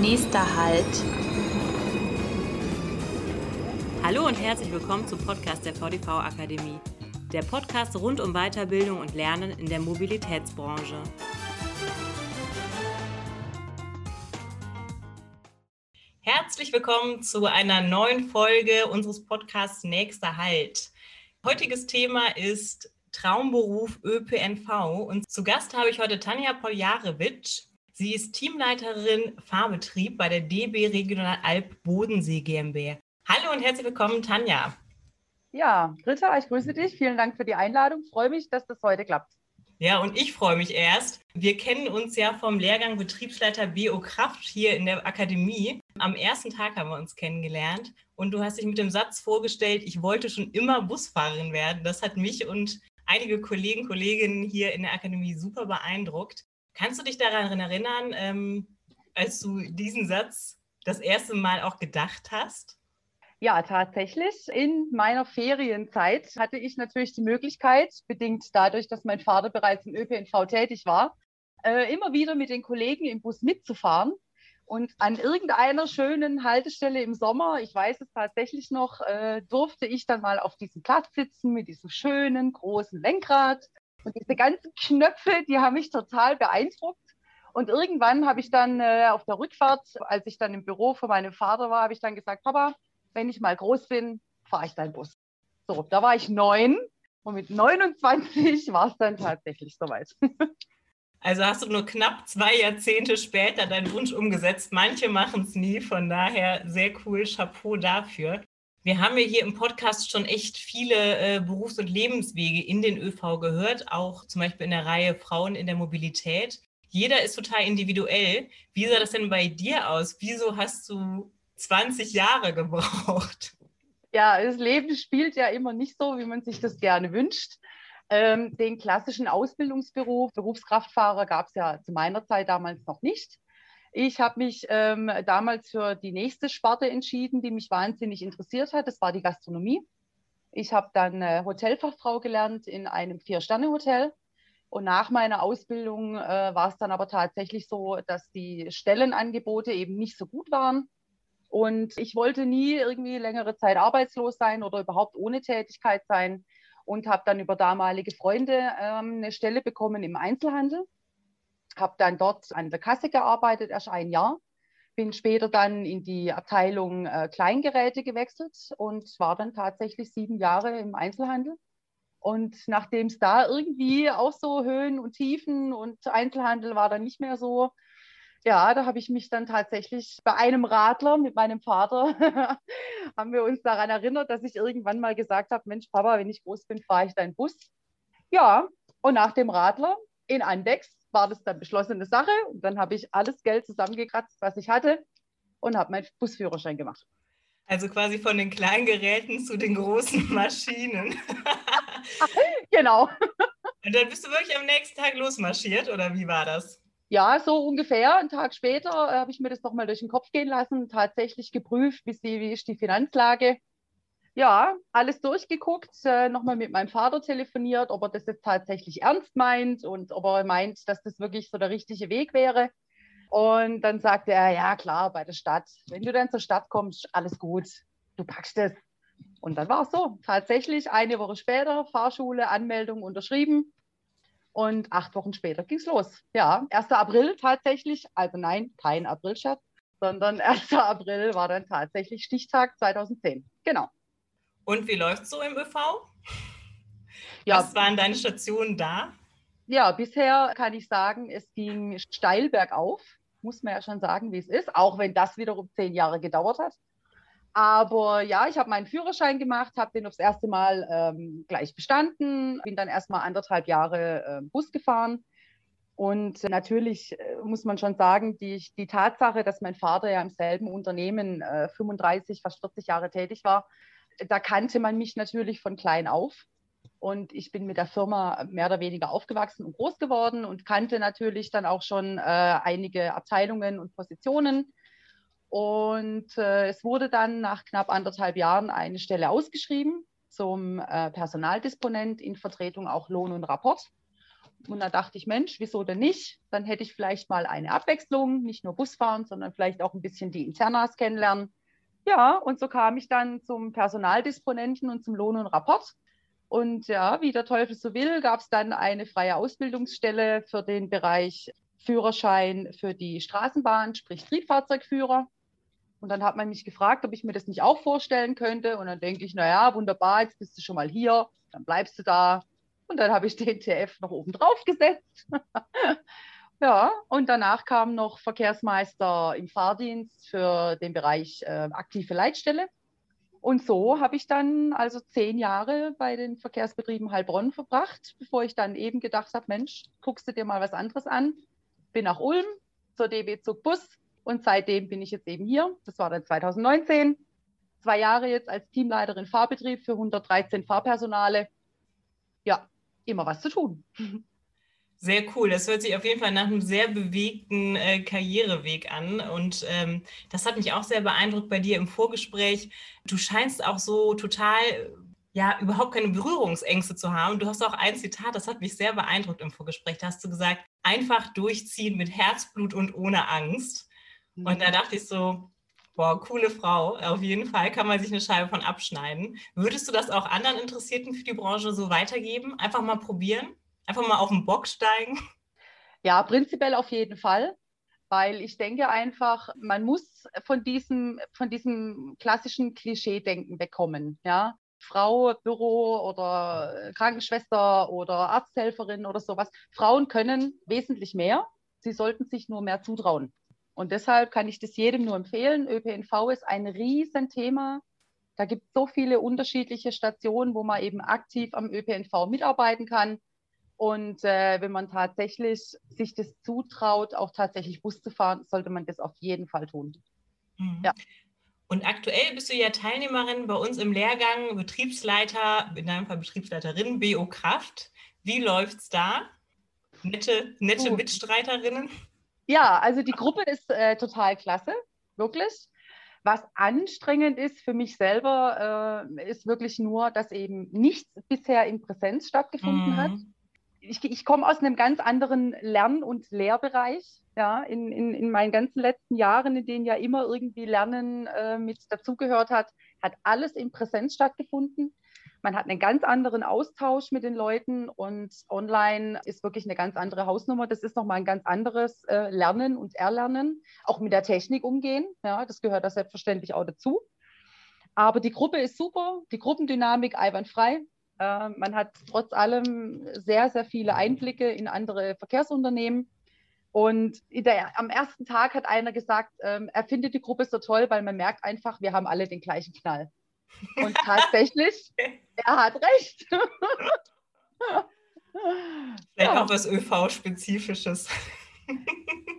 Nächster Halt. Hallo und herzlich willkommen zum Podcast der VDV Akademie. Der Podcast rund um Weiterbildung und Lernen in der Mobilitätsbranche. Herzlich willkommen zu einer neuen Folge unseres Podcasts Nächster Halt. Heutiges Thema ist Traumberuf ÖPNV und zu Gast habe ich heute Tanja Poljarewitsch. Sie ist Teamleiterin Fahrbetrieb bei der DB Regional Alp Bodensee GmbH. Hallo und herzlich willkommen, Tanja. Ja, Britta, ich grüße dich. Vielen Dank für die Einladung. Ich freue mich, dass das heute klappt. Ja, und ich freue mich erst. Wir kennen uns ja vom Lehrgang Betriebsleiter BO Kraft hier in der Akademie. Am ersten Tag haben wir uns kennengelernt und du hast dich mit dem Satz vorgestellt, ich wollte schon immer Busfahrerin werden. Das hat mich und einige Kollegen, Kolleginnen hier in der Akademie super beeindruckt. Kannst du dich daran erinnern, ähm, als du diesen Satz das erste Mal auch gedacht hast? Ja, tatsächlich. In meiner Ferienzeit hatte ich natürlich die Möglichkeit, bedingt dadurch, dass mein Vater bereits im ÖPNV tätig war, äh, immer wieder mit den Kollegen im Bus mitzufahren. Und an irgendeiner schönen Haltestelle im Sommer, ich weiß es tatsächlich noch, äh, durfte ich dann mal auf diesem Platz sitzen mit diesem schönen großen Lenkrad und diese ganzen Knöpfe, die haben mich total beeindruckt. Und irgendwann habe ich dann äh, auf der Rückfahrt, als ich dann im Büro von meinem Vater war, habe ich dann gesagt, Papa, wenn ich mal groß bin, fahre ich deinen Bus. So, da war ich neun und mit 29 war es dann tatsächlich soweit. Also hast du nur knapp zwei Jahrzehnte später deinen Wunsch umgesetzt. Manche machen es nie, von daher sehr cool, Chapeau dafür. Wir haben ja hier im Podcast schon echt viele äh, Berufs- und Lebenswege in den ÖV gehört, auch zum Beispiel in der Reihe Frauen in der Mobilität. Jeder ist total individuell. Wie sah das denn bei dir aus? Wieso hast du 20 Jahre gebraucht? Ja, das Leben spielt ja immer nicht so, wie man sich das gerne wünscht. Ähm, den klassischen Ausbildungsberuf, Berufskraftfahrer, gab es ja zu meiner Zeit damals noch nicht. Ich habe mich ähm, damals für die nächste Sparte entschieden, die mich wahnsinnig interessiert hat. Das war die Gastronomie. Ich habe dann äh, Hotelfachfrau gelernt in einem Vier-Sterne-Hotel. Und nach meiner Ausbildung äh, war es dann aber tatsächlich so, dass die Stellenangebote eben nicht so gut waren. Und ich wollte nie irgendwie längere Zeit arbeitslos sein oder überhaupt ohne Tätigkeit sein und habe dann über damalige Freunde ähm, eine Stelle bekommen im Einzelhandel habe dann dort an der Kasse gearbeitet, erst ein Jahr. Bin später dann in die Abteilung äh, Kleingeräte gewechselt und war dann tatsächlich sieben Jahre im Einzelhandel. Und nachdem es da irgendwie auch so Höhen und Tiefen und Einzelhandel war dann nicht mehr so, ja, da habe ich mich dann tatsächlich bei einem Radler mit meinem Vater, haben wir uns daran erinnert, dass ich irgendwann mal gesagt habe, Mensch, Papa, wenn ich groß bin, fahre ich deinen Bus. Ja, und nach dem Radler in Andex war das dann beschlossene Sache. Und dann habe ich alles Geld zusammengekratzt, was ich hatte und habe meinen Busführerschein gemacht. Also quasi von den kleinen Geräten zu den großen Maschinen. genau. Und dann bist du wirklich am nächsten Tag losmarschiert oder wie war das? Ja, so ungefähr. Einen Tag später äh, habe ich mir das nochmal durch den Kopf gehen lassen, tatsächlich geprüft, wie, sie, wie ist die Finanzlage ja, alles durchgeguckt, äh, nochmal mit meinem Vater telefoniert, ob er das jetzt tatsächlich ernst meint und ob er meint, dass das wirklich so der richtige Weg wäre. Und dann sagte er, ja klar, bei der Stadt. Wenn du dann zur Stadt kommst, alles gut, du packst es. Und dann war es so. Tatsächlich eine Woche später, Fahrschule, Anmeldung unterschrieben. Und acht Wochen später ging es los. Ja, 1. April tatsächlich, also nein, kein Aprilscherz, sondern 1. April war dann tatsächlich Stichtag 2010. Genau. Und wie läuft es so im ÖV? Ja. Was waren deine Stationen da? Ja, bisher kann ich sagen, es ging steil bergauf, muss man ja schon sagen, wie es ist, auch wenn das wiederum zehn Jahre gedauert hat. Aber ja, ich habe meinen Führerschein gemacht, habe den aufs erste Mal ähm, gleich bestanden, bin dann erstmal anderthalb Jahre äh, Bus gefahren. Und natürlich äh, muss man schon sagen, die, die Tatsache, dass mein Vater ja im selben Unternehmen äh, 35, fast 40 Jahre tätig war, da kannte man mich natürlich von klein auf. Und ich bin mit der Firma mehr oder weniger aufgewachsen und groß geworden und kannte natürlich dann auch schon äh, einige Abteilungen und Positionen. Und äh, es wurde dann nach knapp anderthalb Jahren eine Stelle ausgeschrieben zum äh, Personaldisponent in Vertretung auch Lohn und Rapport. Und da dachte ich, Mensch, wieso denn nicht? Dann hätte ich vielleicht mal eine Abwechslung, nicht nur Busfahren, sondern vielleicht auch ein bisschen die Internas kennenlernen. Ja, und so kam ich dann zum Personaldisponenten und zum Lohn und Rapport. Und ja, wie der Teufel so will, gab es dann eine freie Ausbildungsstelle für den Bereich Führerschein für die Straßenbahn, sprich Triebfahrzeugführer. Und dann hat man mich gefragt, ob ich mir das nicht auch vorstellen könnte. Und dann denke ich, naja, wunderbar, jetzt bist du schon mal hier, dann bleibst du da. Und dann habe ich den TF noch oben drauf gesetzt. ja, und danach kam noch Verkehrsmeister im Fahrdienst für den Bereich äh, aktive Leitstelle. Und so habe ich dann also zehn Jahre bei den Verkehrsbetrieben Heilbronn verbracht, bevor ich dann eben gedacht habe, Mensch, guckst du dir mal was anderes an. Bin nach Ulm zur DB Zug Bus und seitdem bin ich jetzt eben hier. Das war dann 2019. Zwei Jahre jetzt als Teamleiterin Fahrbetrieb für 113 Fahrpersonale. Ja, immer was zu tun. Sehr cool. Das hört sich auf jeden Fall nach einem sehr bewegten äh, Karriereweg an. Und ähm, das hat mich auch sehr beeindruckt bei dir im Vorgespräch. Du scheinst auch so total, ja, überhaupt keine Berührungsängste zu haben. Du hast auch ein Zitat, das hat mich sehr beeindruckt im Vorgespräch. Da hast du gesagt, einfach durchziehen mit Herzblut und ohne Angst. Mhm. Und da dachte ich so, Boah, coole Frau. Auf jeden Fall kann man sich eine Scheibe von abschneiden. Würdest du das auch anderen Interessierten für die Branche so weitergeben? Einfach mal probieren? Einfach mal auf den Bock steigen? Ja, prinzipiell auf jeden Fall. Weil ich denke einfach, man muss von diesem, von diesem klassischen Klischee-Denken wegkommen. Ja? Frau, Büro oder Krankenschwester oder Arzthelferin oder sowas. Frauen können wesentlich mehr. Sie sollten sich nur mehr zutrauen. Und deshalb kann ich das jedem nur empfehlen. ÖPNV ist ein Riesenthema. Da gibt es so viele unterschiedliche Stationen, wo man eben aktiv am ÖPNV mitarbeiten kann. Und äh, wenn man tatsächlich sich das zutraut, auch tatsächlich Bus zu fahren, sollte man das auf jeden Fall tun. Mhm. Ja. Und aktuell bist du ja Teilnehmerin bei uns im Lehrgang Betriebsleiter, in deinem Fall Betriebsleiterin BO Kraft. Wie läuft es da? Nette, nette Mitstreiterinnen? Ja, also die Gruppe ist äh, total klasse, wirklich. Was anstrengend ist für mich selber, äh, ist wirklich nur, dass eben nichts bisher in Präsenz stattgefunden mhm. hat. Ich, ich komme aus einem ganz anderen Lern- und Lehrbereich. Ja, in, in, in meinen ganzen letzten Jahren, in denen ja immer irgendwie Lernen äh, mit dazugehört hat, hat alles in Präsenz stattgefunden. Man hat einen ganz anderen Austausch mit den Leuten und online ist wirklich eine ganz andere Hausnummer. Das ist nochmal ein ganz anderes äh, Lernen und Erlernen, auch mit der Technik umgehen. Ja, das gehört da selbstverständlich auch dazu. Aber die Gruppe ist super, die Gruppendynamik einwandfrei. Äh, man hat trotz allem sehr, sehr viele Einblicke in andere Verkehrsunternehmen. Und der, am ersten Tag hat einer gesagt, ähm, er findet die Gruppe so toll, weil man merkt einfach, wir haben alle den gleichen Knall. Und tatsächlich, er hat recht. Vielleicht ja. auch was ÖV-Spezifisches.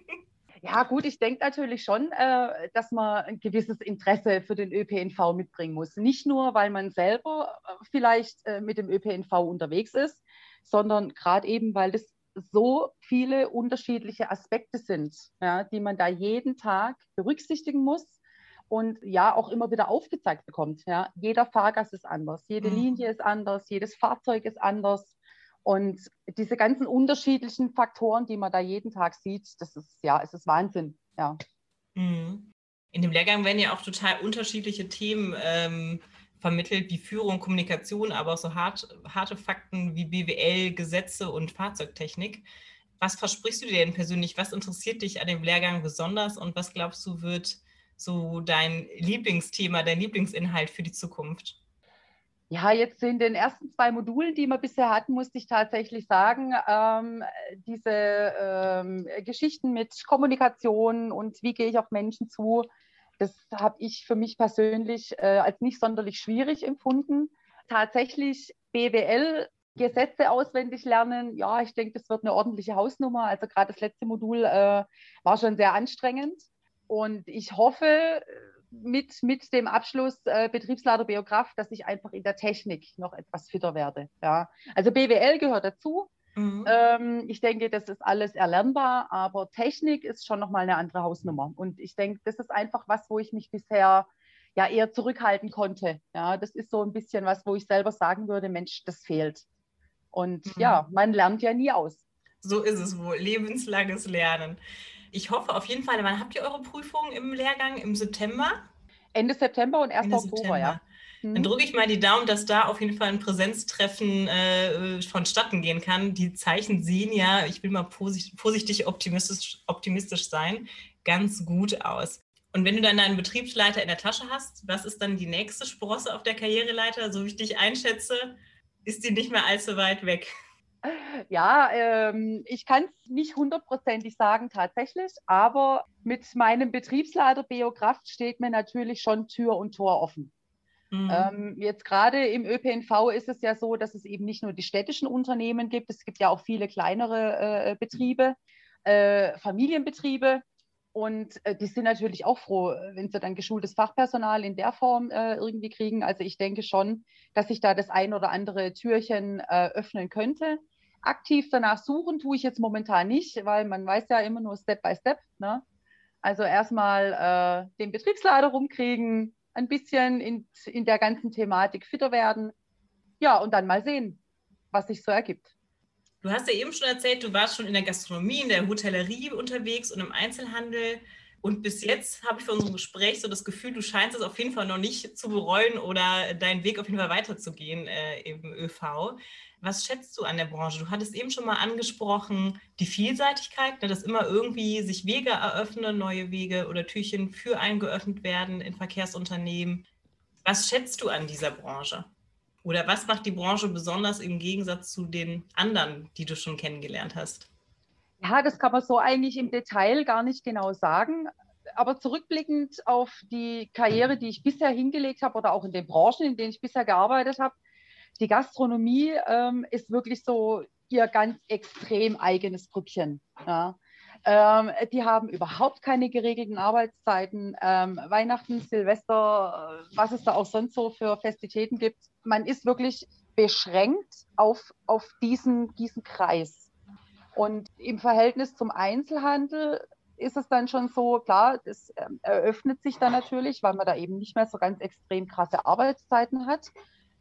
Ja, gut, ich denke natürlich schon, äh, dass man ein gewisses Interesse für den ÖPNV mitbringen muss. Nicht nur, weil man selber äh, vielleicht äh, mit dem ÖPNV unterwegs ist, sondern gerade eben, weil das so viele unterschiedliche Aspekte sind, ja, die man da jeden Tag berücksichtigen muss und ja auch immer wieder aufgezeigt bekommt. Ja. Jeder Fahrgast ist anders, jede mhm. Linie ist anders, jedes Fahrzeug ist anders. Und diese ganzen unterschiedlichen Faktoren, die man da jeden Tag sieht, das ist ja, es ist Wahnsinn. Ja. Mhm. In dem Lehrgang werden ja auch total unterschiedliche Themen ähm, vermittelt, wie Führung, Kommunikation, aber auch so hart, harte Fakten wie BWL, Gesetze und Fahrzeugtechnik. Was versprichst du dir denn persönlich? Was interessiert dich an dem Lehrgang besonders und was glaubst du wird so dein Lieblingsthema, dein Lieblingsinhalt für die Zukunft? Ja, jetzt in den ersten zwei Modulen, die wir bisher hatten, musste ich tatsächlich sagen, ähm, diese ähm, Geschichten mit Kommunikation und wie gehe ich auf Menschen zu, das habe ich für mich persönlich äh, als nicht sonderlich schwierig empfunden. Tatsächlich BWL Gesetze auswendig lernen, ja, ich denke, das wird eine ordentliche Hausnummer. Also gerade das letzte Modul äh, war schon sehr anstrengend. Und ich hoffe mit, mit dem Abschluss äh, Betriebsleiter Biograf, dass ich einfach in der Technik noch etwas fitter werde. Ja. Also BWL gehört dazu. Mhm. Ähm, ich denke, das ist alles erlernbar, aber Technik ist schon nochmal eine andere Hausnummer. Und ich denke, das ist einfach was, wo ich mich bisher ja eher zurückhalten konnte. Ja, das ist so ein bisschen was, wo ich selber sagen würde, Mensch, das fehlt. Und mhm. ja, man lernt ja nie aus. So ist es wohl. Lebenslanges Lernen. Ich hoffe auf jeden Fall, wann habt ihr eure Prüfung im Lehrgang? Im September? Ende September und 1. Ende Oktober, September. ja. Dann mhm. drücke ich mal die Daumen, dass da auf jeden Fall ein Präsenztreffen äh, vonstatten gehen kann. Die Zeichen sehen ja, ich will mal vorsichtig optimistisch, optimistisch sein, ganz gut aus. Und wenn du dann deinen Betriebsleiter in der Tasche hast, was ist dann die nächste Sprosse auf der Karriereleiter? So wie ich dich einschätze, ist die nicht mehr allzu weit weg. Ja, ähm, ich kann es nicht hundertprozentig sagen tatsächlich, aber mit meinem Betriebsleiter Biokraft steht mir natürlich schon Tür und Tor offen. Mhm. Ähm, jetzt gerade im ÖPNV ist es ja so, dass es eben nicht nur die städtischen Unternehmen gibt, es gibt ja auch viele kleinere äh, Betriebe, äh, Familienbetriebe. Und äh, die sind natürlich auch froh, wenn sie dann geschultes Fachpersonal in der Form äh, irgendwie kriegen. Also ich denke schon, dass sich da das ein oder andere Türchen äh, öffnen könnte. Aktiv danach suchen tue ich jetzt momentan nicht, weil man weiß ja immer nur Step by Step. Ne? Also erstmal äh, den Betriebsleiter rumkriegen, ein bisschen in, in der ganzen Thematik fitter werden. Ja, und dann mal sehen, was sich so ergibt. Du hast ja eben schon erzählt, du warst schon in der Gastronomie, in der Hotellerie unterwegs und im Einzelhandel. Und bis jetzt habe ich für unserem Gespräch so das Gefühl, du scheinst es auf jeden Fall noch nicht zu bereuen oder deinen Weg auf jeden Fall weiterzugehen äh, im ÖV. Was schätzt du an der Branche? Du hattest eben schon mal angesprochen, die Vielseitigkeit, ne, dass immer irgendwie sich Wege eröffnen, neue Wege oder Türchen für einen geöffnet werden in Verkehrsunternehmen. Was schätzt du an dieser Branche? Oder was macht die Branche besonders im Gegensatz zu den anderen, die du schon kennengelernt hast? Ja, das kann man so eigentlich im Detail gar nicht genau sagen. Aber zurückblickend auf die Karriere, die ich bisher hingelegt habe oder auch in den Branchen, in denen ich bisher gearbeitet habe, die Gastronomie ähm, ist wirklich so ihr ganz extrem eigenes Brückchen. Ja. Ähm, die haben überhaupt keine geregelten Arbeitszeiten. Ähm, Weihnachten, Silvester, äh, was es da auch sonst so für Festivitäten gibt. Man ist wirklich beschränkt auf, auf diesen, diesen Kreis. Und im Verhältnis zum Einzelhandel ist es dann schon so, klar, das ähm, eröffnet sich dann natürlich, weil man da eben nicht mehr so ganz extrem krasse Arbeitszeiten hat.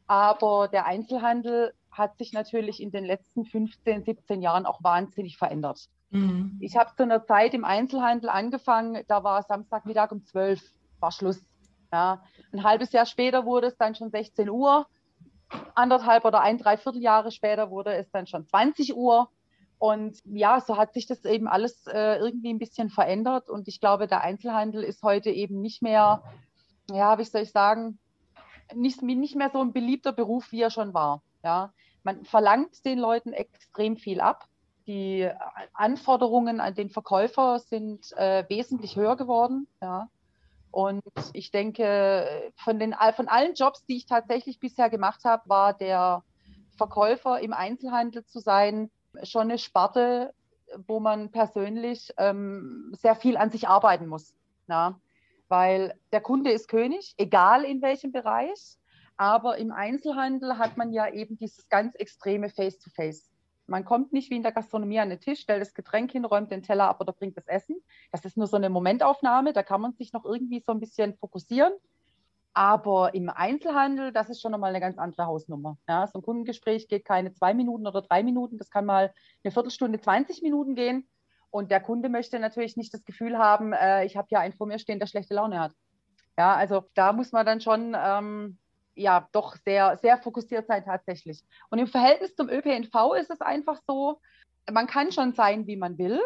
Aber der Einzelhandel hat sich natürlich in den letzten 15, 17 Jahren auch wahnsinnig verändert. Mhm. Ich habe zu einer Zeit im Einzelhandel angefangen, da war Samstagmittag um 12 war Schluss. Ja. Ein halbes Jahr später wurde es dann schon 16 Uhr. Anderthalb oder ein, dreiviertel Jahre später wurde es dann schon 20 Uhr. Und ja, so hat sich das eben alles äh, irgendwie ein bisschen verändert. Und ich glaube, der Einzelhandel ist heute eben nicht mehr, ja, wie soll ich sagen, nicht, nicht mehr so ein beliebter Beruf, wie er schon war. Ja. Man verlangt den Leuten extrem viel ab. Die Anforderungen an den Verkäufer sind äh, wesentlich höher geworden. Ja. Und ich denke, von, den, von allen Jobs, die ich tatsächlich bisher gemacht habe, war der Verkäufer im Einzelhandel zu sein schon eine Sparte, wo man persönlich ähm, sehr viel an sich arbeiten muss. Ja weil der Kunde ist König, egal in welchem Bereich. Aber im Einzelhandel hat man ja eben dieses ganz extreme Face-to-Face. Man kommt nicht wie in der Gastronomie an den Tisch, stellt das Getränk hin, räumt den Teller ab oder bringt das Essen. Das ist nur so eine Momentaufnahme, da kann man sich noch irgendwie so ein bisschen fokussieren. Aber im Einzelhandel, das ist schon nochmal eine ganz andere Hausnummer. Ja, so ein Kundengespräch geht keine zwei Minuten oder drei Minuten, das kann mal eine Viertelstunde, 20 Minuten gehen. Und der Kunde möchte natürlich nicht das Gefühl haben, äh, ich habe ja einen vor mir stehen, der schlechte Laune hat. Ja, also da muss man dann schon ähm, ja doch sehr, sehr fokussiert sein tatsächlich. Und im Verhältnis zum ÖPNV ist es einfach so, man kann schon sein, wie man will.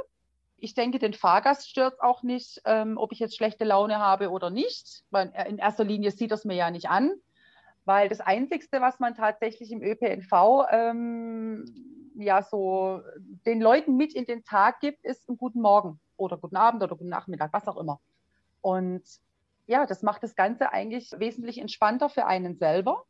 Ich denke, den Fahrgast stört auch nicht, ähm, ob ich jetzt schlechte Laune habe oder nicht. Weil in erster Linie sieht das mir ja nicht an, weil das Einzige, was man tatsächlich im ÖPNV ähm, ja so den Leuten mit in den Tag gibt, ist einen guten Morgen oder guten Abend oder guten Nachmittag, was auch immer. Und ja, das macht das Ganze eigentlich wesentlich entspannter für einen selber.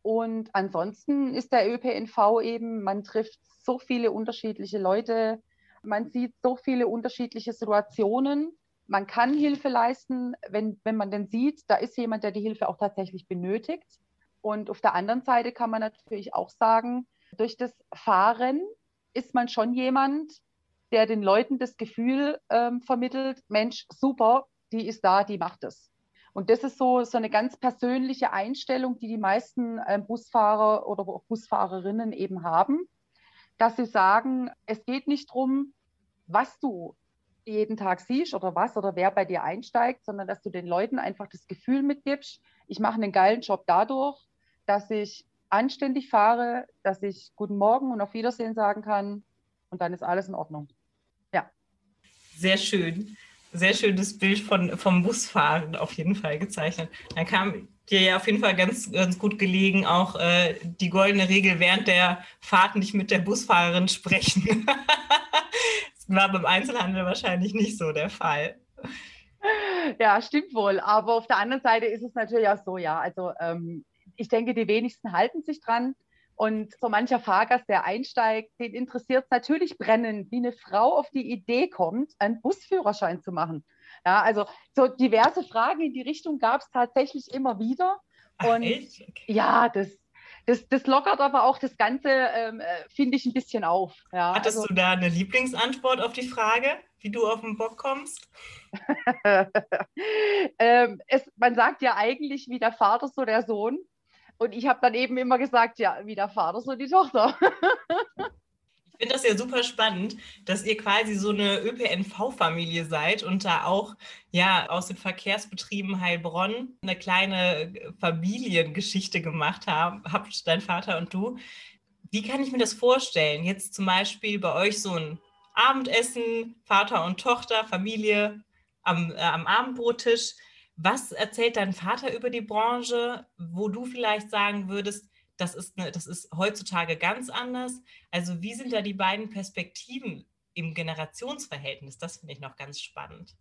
Und ansonsten ist der ÖPNV eben, man trifft so viele unterschiedliche Leute, man sieht so viele unterschiedliche Situationen. Man kann Hilfe leisten, wenn, wenn man denn sieht, da ist jemand, der die Hilfe auch tatsächlich benötigt. Und auf der anderen Seite kann man natürlich auch sagen, durch das Fahren ist man schon jemand, der den Leuten das Gefühl ähm, vermittelt, Mensch, super, die ist da, die macht es. Und das ist so, so eine ganz persönliche Einstellung, die die meisten ähm, Busfahrer oder Busfahrerinnen eben haben. dass sie sagen, es geht nicht darum, was du jeden Tag siehst oder was oder wer bei dir einsteigt, sondern dass du den Leuten einfach das Gefühl mitgibst, ich mache einen geilen Job dadurch, dass ich anständig fahre, dass ich guten Morgen und auf Wiedersehen sagen kann und dann ist alles in Ordnung. Ja. Sehr schön. Sehr schönes Bild von, vom Busfahren auf jeden Fall gezeichnet. Dann kam dir ja auf jeden Fall ganz, ganz gut gelegen, auch äh, die goldene Regel während der Fahrt nicht mit der Busfahrerin sprechen. das war beim Einzelhandel wahrscheinlich nicht so der Fall. Ja, stimmt wohl. Aber auf der anderen Seite ist es natürlich auch so, ja. Also ähm, ich denke, die wenigsten halten sich dran. Und so mancher Fahrgast, der einsteigt, den interessiert es natürlich brennend, wie eine Frau auf die Idee kommt, einen Busführerschein zu machen. Ja, also so diverse Fragen in die Richtung gab es tatsächlich immer wieder. Und echt? Okay. ja, das, das, das lockert aber auch das Ganze, ähm, äh, finde ich, ein bisschen auf. Ja, Hattest also, du da eine Lieblingsantwort auf die Frage, wie du auf den Bock kommst? ähm, es, man sagt ja eigentlich, wie der Vater, so der Sohn. Und ich habe dann eben immer gesagt, ja, wie der Vater, so die Tochter. ich finde das ja super spannend, dass ihr quasi so eine ÖPNV-Familie seid und da auch ja aus den Verkehrsbetrieben Heilbronn eine kleine Familiengeschichte gemacht haben, habt dein Vater und du. Wie kann ich mir das vorstellen? Jetzt zum Beispiel bei euch so ein Abendessen, Vater und Tochter, Familie am, äh, am Abendbrottisch. Was erzählt dein Vater über die Branche, wo du vielleicht sagen würdest, das ist, eine, das ist heutzutage ganz anders? Also wie sind da die beiden Perspektiven im Generationsverhältnis? Das finde ich noch ganz spannend.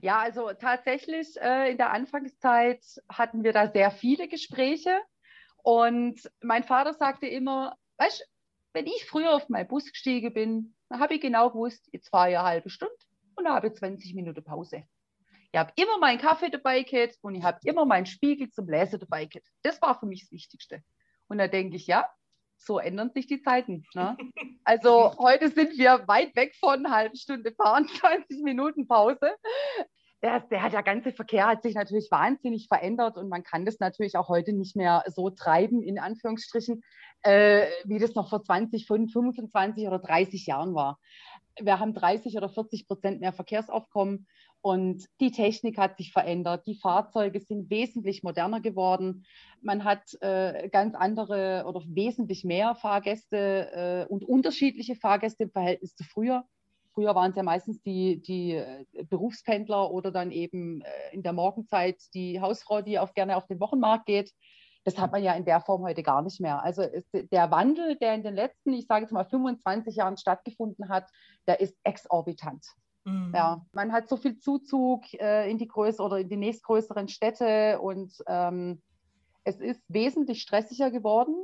Ja, also tatsächlich äh, in der Anfangszeit hatten wir da sehr viele Gespräche. Und mein Vater sagte immer, weißt wenn ich früher auf meinen Bus gestiegen bin, dann habe ich genau gewusst, jetzt fahre ich eine halbe Stunde und habe ich 20 Minuten Pause. Ich habe immer meinen Kaffee dabei gehabt und ich habe immer meinen Spiegel zum Lesen dabei gehabt. Das war für mich das Wichtigste. Und da denke ich, ja, so ändern sich die Zeiten. Ne? Also heute sind wir weit weg von einer halben Stunde fahren, 20 Minuten Pause. Der, der, der ganze Verkehr hat sich natürlich wahnsinnig verändert und man kann das natürlich auch heute nicht mehr so treiben, in Anführungsstrichen, äh, wie das noch vor 20, 25 oder 30 Jahren war. Wir haben 30 oder 40 Prozent mehr Verkehrsaufkommen. Und die Technik hat sich verändert, die Fahrzeuge sind wesentlich moderner geworden. Man hat äh, ganz andere oder wesentlich mehr Fahrgäste äh, und unterschiedliche Fahrgäste im Verhältnis zu früher. Früher waren es ja meistens die, die äh, Berufspendler oder dann eben äh, in der Morgenzeit die Hausfrau, die auch gerne auf den Wochenmarkt geht. Das hat man ja in der Form heute gar nicht mehr. Also ist der Wandel, der in den letzten, ich sage jetzt mal 25 Jahren stattgefunden hat, der ist exorbitant. Mhm. Ja, man hat so viel Zuzug äh, in die größere oder in die nächstgrößeren Städte und ähm, es ist wesentlich stressiger geworden.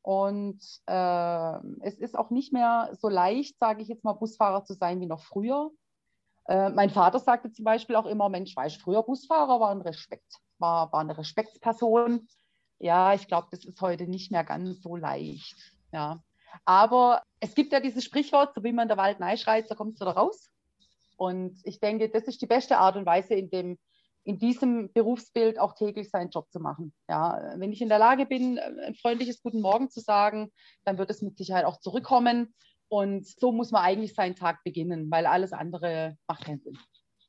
Und äh, es ist auch nicht mehr so leicht, sage ich jetzt mal, Busfahrer zu sein wie noch früher. Äh, mein Vater sagte zum Beispiel auch immer, Mensch, weißt früher Busfahrer war ein Respekt, war, war eine Respektsperson. Ja, ich glaube, das ist heute nicht mehr ganz so leicht. Ja. Aber es gibt ja dieses Sprichwort, so wie man der Wald schreit, so kommt es wieder raus. Und ich denke, das ist die beste Art und Weise, in, dem, in diesem Berufsbild auch täglich seinen Job zu machen. Ja, wenn ich in der Lage bin, ein freundliches Guten Morgen zu sagen, dann wird es mit Sicherheit auch zurückkommen. Und so muss man eigentlich seinen Tag beginnen, weil alles andere macht keinen Sinn.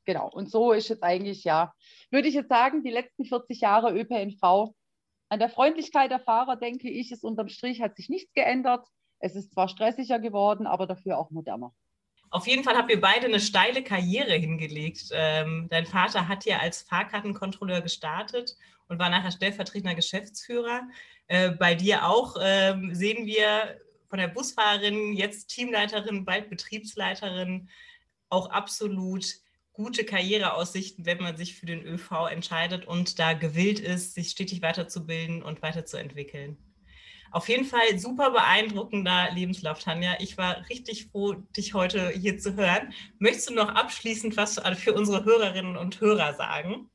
Genau. Und so ist jetzt eigentlich, ja, würde ich jetzt sagen, die letzten 40 Jahre ÖPNV. An der Freundlichkeit der Fahrer, denke ich, ist unterm Strich, hat sich nichts geändert. Es ist zwar stressiger geworden, aber dafür auch moderner. Auf jeden Fall habt ihr beide eine steile Karriere hingelegt. Ähm, dein Vater hat ja als Fahrkartenkontrolleur gestartet und war nachher stellvertretender Geschäftsführer. Äh, bei dir auch ähm, sehen wir von der Busfahrerin, jetzt Teamleiterin, bald Betriebsleiterin, auch absolut gute Karriereaussichten, wenn man sich für den ÖV entscheidet und da gewillt ist, sich stetig weiterzubilden und weiterzuentwickeln. Auf jeden Fall super beeindruckender Lebenslauf, Tanja. Ich war richtig froh, dich heute hier zu hören. Möchtest du noch abschließend was für unsere Hörerinnen und Hörer sagen?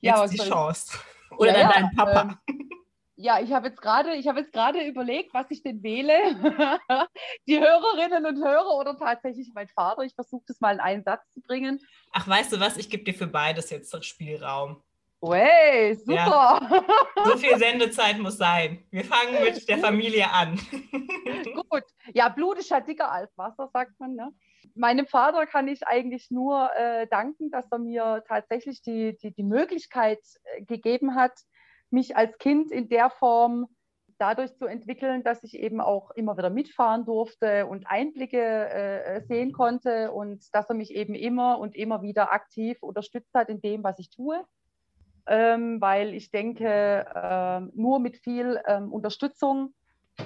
Jetzt ja, die Chance. Oder ja, dein Papa. Ähm, ja, ich habe jetzt gerade, ich habe jetzt gerade überlegt, was ich denn wähle. die Hörerinnen und Hörer oder tatsächlich mein Vater. Ich versuche das mal in einen Satz zu bringen. Ach, weißt du was? Ich gebe dir für beides jetzt Spielraum. Way, super. Ja. So viel Sendezeit muss sein. Wir fangen mit der Familie an. Gut. Ja, Blut ist ja dicker als Wasser, sagt man. Ne? Meinem Vater kann ich eigentlich nur äh, danken, dass er mir tatsächlich die, die, die Möglichkeit äh, gegeben hat, mich als Kind in der Form dadurch zu entwickeln, dass ich eben auch immer wieder mitfahren durfte und Einblicke äh, sehen konnte und dass er mich eben immer und immer wieder aktiv unterstützt hat in dem, was ich tue. Ähm, weil ich denke, äh, nur mit viel ähm, Unterstützung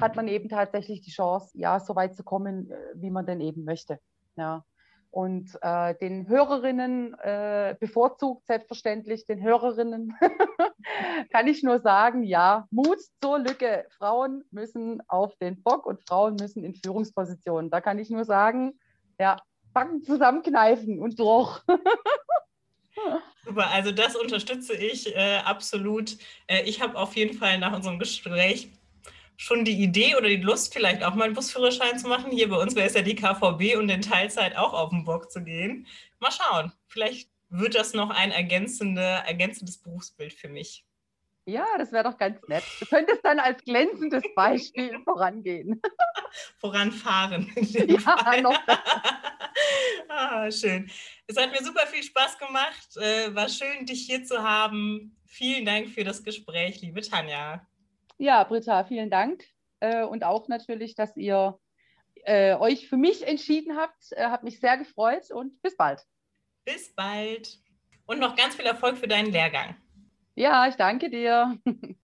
hat man eben tatsächlich die Chance, ja, so weit zu kommen, äh, wie man denn eben möchte. Ja. Und äh, den Hörerinnen, äh, bevorzugt selbstverständlich den Hörerinnen, kann ich nur sagen, ja, Mut zur Lücke. Frauen müssen auf den Bock und Frauen müssen in Führungspositionen. Da kann ich nur sagen, ja, Backen zusammenkneifen und durch. Super, also das unterstütze ich äh, absolut. Äh, ich habe auf jeden Fall nach unserem Gespräch schon die Idee oder die Lust, vielleicht auch mal einen Busführerschein zu machen. Hier bei uns wäre es ja die KVB und in Teilzeit auch auf den Bock zu gehen. Mal schauen, vielleicht wird das noch ein ergänzende, ergänzendes Berufsbild für mich. Ja, das wäre doch ganz nett. Du könntest dann als glänzendes Beispiel vorangehen. Voranfahren. Ja, noch ah, schön. Es hat mir super viel Spaß gemacht. Äh, war schön, dich hier zu haben. Vielen Dank für das Gespräch, liebe Tanja. Ja, Britta, vielen Dank. Äh, und auch natürlich, dass ihr äh, euch für mich entschieden habt. Hat mich sehr gefreut und bis bald. Bis bald. Und noch ganz viel Erfolg für deinen Lehrgang. Ja, ich danke dir.